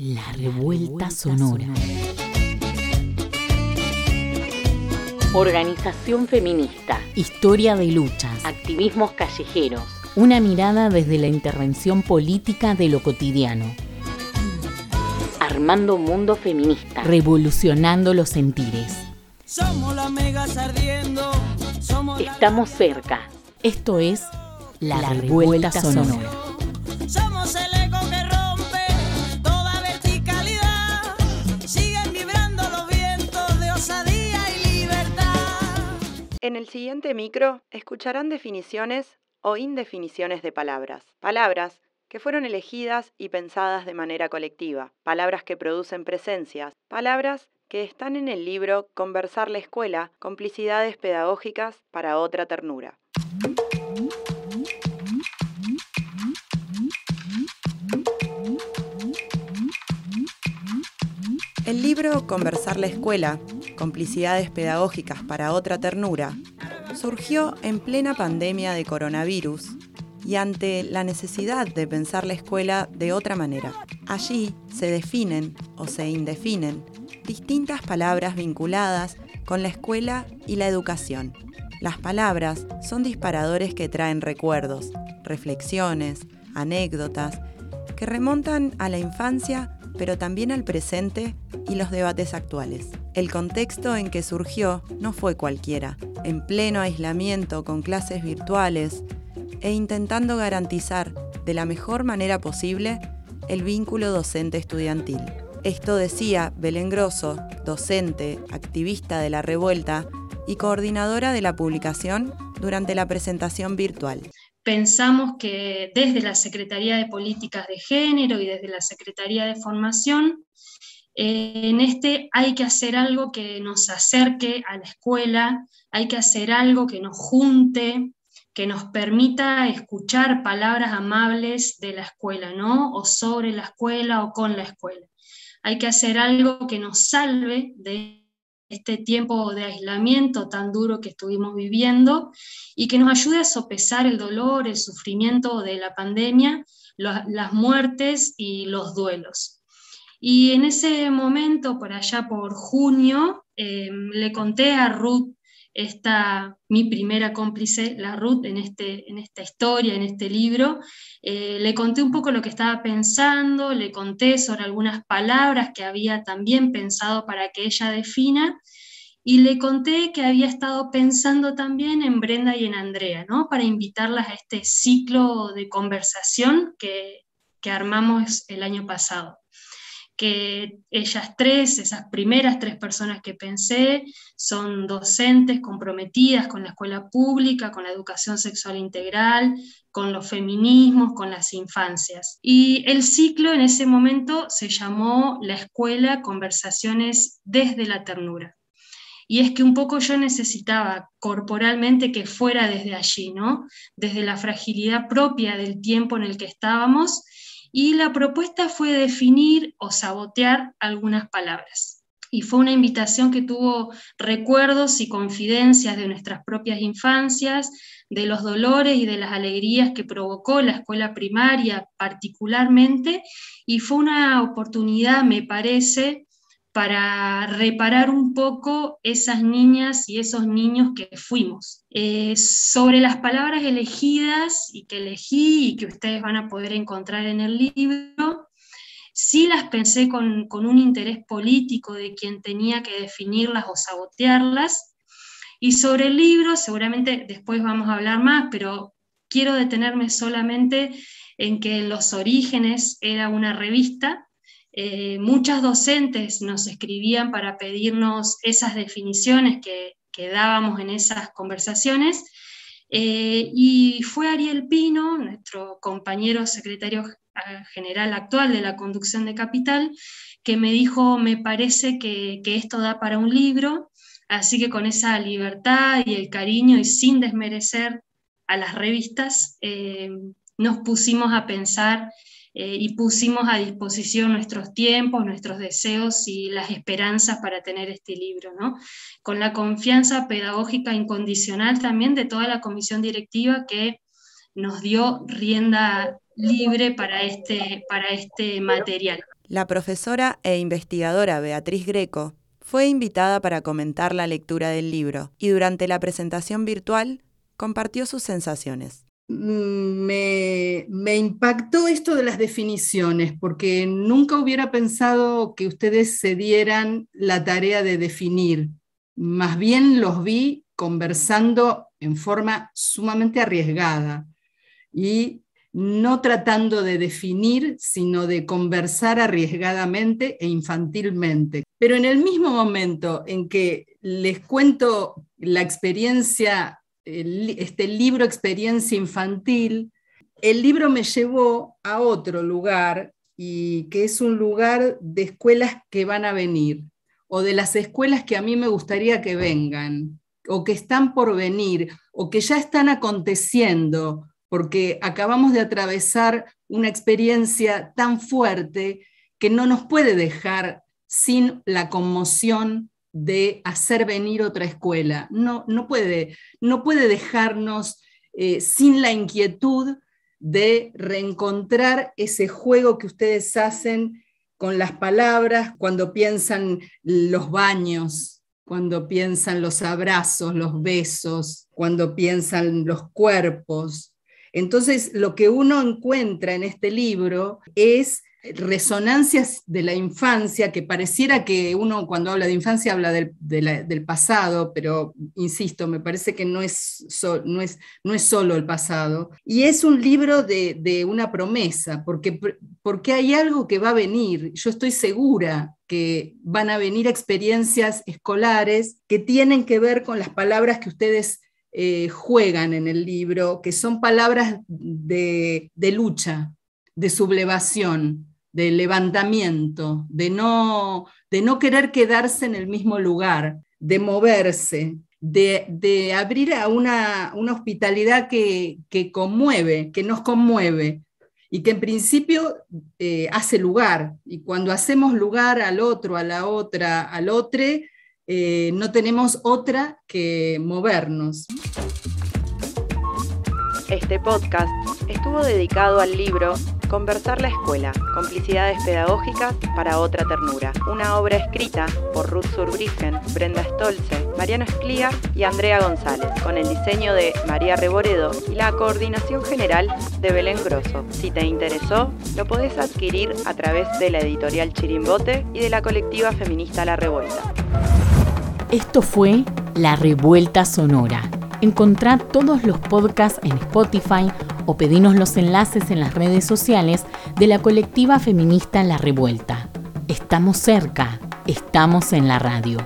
La revuelta sonora. Organización feminista. Historia de luchas. Activismos callejeros. Una mirada desde la intervención política de lo cotidiano. Armando mundo feminista. Revolucionando los sentires. Somos la mega ardiendo. Estamos cerca. Esto es La, revuelta, sonora. Somos el En el siguiente micro escucharán definiciones o indefiniciones de palabras. Palabras que fueron elegidas y pensadas de manera colectiva. Palabras que producen presencias. Palabras que están en el libro Conversar la escuela, complicidades pedagógicas para otra ternura. El libro Conversar la escuela, complicidades pedagógicas para otra ternura, surgió en plena pandemia de coronavirus y ante la necesidad de pensar la escuela de otra manera. Allí se definen o se indefinen distintas palabras vinculadas con la escuela y la educación. Las palabras son disparadores que traen recuerdos, reflexiones, anécdotas, que remontan a la infancia pero también al presente y los debates actuales. El contexto en que surgió no fue cualquiera, en pleno aislamiento con clases virtuales e intentando garantizar de la mejor manera posible el vínculo docente-estudiantil. Esto decía Belén Grosso, docente, activista de la revuelta y coordinadora de la publicación durante la presentación virtual pensamos que desde la Secretaría de Políticas de Género y desde la Secretaría de Formación, eh, en este hay que hacer algo que nos acerque a la escuela, hay que hacer algo que nos junte, que nos permita escuchar palabras amables de la escuela, ¿no? O sobre la escuela o con la escuela. Hay que hacer algo que nos salve de este tiempo de aislamiento tan duro que estuvimos viviendo y que nos ayude a sopesar el dolor, el sufrimiento de la pandemia, las muertes y los duelos. Y en ese momento, por allá por junio, eh, le conté a Ruth esta, mi primera cómplice, la Ruth, en, este, en esta historia, en este libro. Eh, le conté un poco lo que estaba pensando, le conté sobre algunas palabras que había también pensado para que ella defina, y le conté que había estado pensando también en Brenda y en Andrea, ¿no? Para invitarlas a este ciclo de conversación que, que armamos el año pasado que ellas tres, esas primeras tres personas que pensé, son docentes comprometidas con la escuela pública, con la educación sexual integral, con los feminismos, con las infancias. Y el ciclo en ese momento se llamó La Escuela Conversaciones desde la Ternura. Y es que un poco yo necesitaba corporalmente que fuera desde allí, ¿no? Desde la fragilidad propia del tiempo en el que estábamos y la propuesta fue definir o sabotear algunas palabras. Y fue una invitación que tuvo recuerdos y confidencias de nuestras propias infancias, de los dolores y de las alegrías que provocó la escuela primaria particularmente, y fue una oportunidad, me parece, para reparar un poco esas niñas y esos niños que fuimos. Eh, sobre las palabras elegidas y que elegí y que ustedes van a poder encontrar en el libro, sí las pensé con, con un interés político de quien tenía que definirlas o sabotearlas. Y sobre el libro, seguramente después vamos a hablar más, pero quiero detenerme solamente en que los orígenes era una revista eh, muchas docentes nos escribían para pedirnos esas definiciones que, dábamos en esas conversaciones. Eh, y fue Ariel Pino, nuestro compañero secretario general actual de la conducción de Capital, que me dijo, me parece que, esto da para un libro, así que con esa libertad y el cariño y sin desmerecer a las revistas, eh, nos pusimos a pensar eh, y pusimos a disposición nuestros tiempos, nuestros deseos y las esperanzas para tener este libro, ¿no? con la confianza pedagógica incondicional también de toda la comisión directiva que nos dio rienda libre para este, para este material. La profesora e investigadora Beatriz Greco fue invitada para comentar la lectura del libro y durante la presentación virtual compartió sus sensaciones. Mm, me, me, impactó esto de las definiciones, porque nunca hubiera pensado que ustedes se dieran la tarea de definir. Más bien los vi conversando en forma sumamente arriesgada y no tratando de definir, sino de conversar arriesgadamente e infantilmente. Pero en el mismo momento en que les cuento la experiencia, este libro Experiencia Infantil, el libro me llevó a otro lugar y que es un lugar de escuelas que van a venir o de las escuelas que a mí me gustaría que vengan o que están por venir o que ya están aconteciendo porque acabamos de atravesar una experiencia tan fuerte que no nos puede dejar sin la conmoción de hacer venir otra escuela. No, no, puede, no puede dejarnos eh, sin la inquietud de reencontrar ese juego que ustedes hacen con las palabras cuando piensan los baños, cuando piensan los abrazos, los besos, cuando piensan los cuerpos, entonces, lo que uno encuentra en este libro es resonancias de la infancia, que pareciera que uno cuando habla de infancia habla del, pasado, pero insisto, me parece que no es, no, es, no es, solo el pasado. Y es un libro de, una promesa, porque, porque hay algo que va a venir. Yo estoy segura que van a venir experiencias escolares que tienen que ver con las palabras que ustedes eh, juegan en el libro, que son palabras de, lucha, de sublevación, de levantamiento, de no, de no querer quedarse en el mismo lugar, de moverse, de, abrir a una, hospitalidad que, conmueve, que nos conmueve y que en principio eh, hace lugar. Y cuando hacemos lugar al otro, a la otra, al otro, eh, no tenemos otra que movernos. Este podcast estuvo dedicado al libro Conversar la Escuela, Complicidades Pedagógicas para Otra Ternura, una obra escrita por Ruth Surbrisen, Brenda Stolze, Mariano Escliar y Andrea González, con el diseño de María Reboredo y la coordinación general de Belén Grosso. Si te interesó, lo podés adquirir a través de la editorial Chirimbote y de la colectiva feminista La Revuelta. Esto fue La Revuelta Sonora. Encontrá todos los podcasts en Spotify o pedinos los enlaces en las redes sociales de la colectiva feminista La Revuelta. Estamos cerca, estamos en la radio.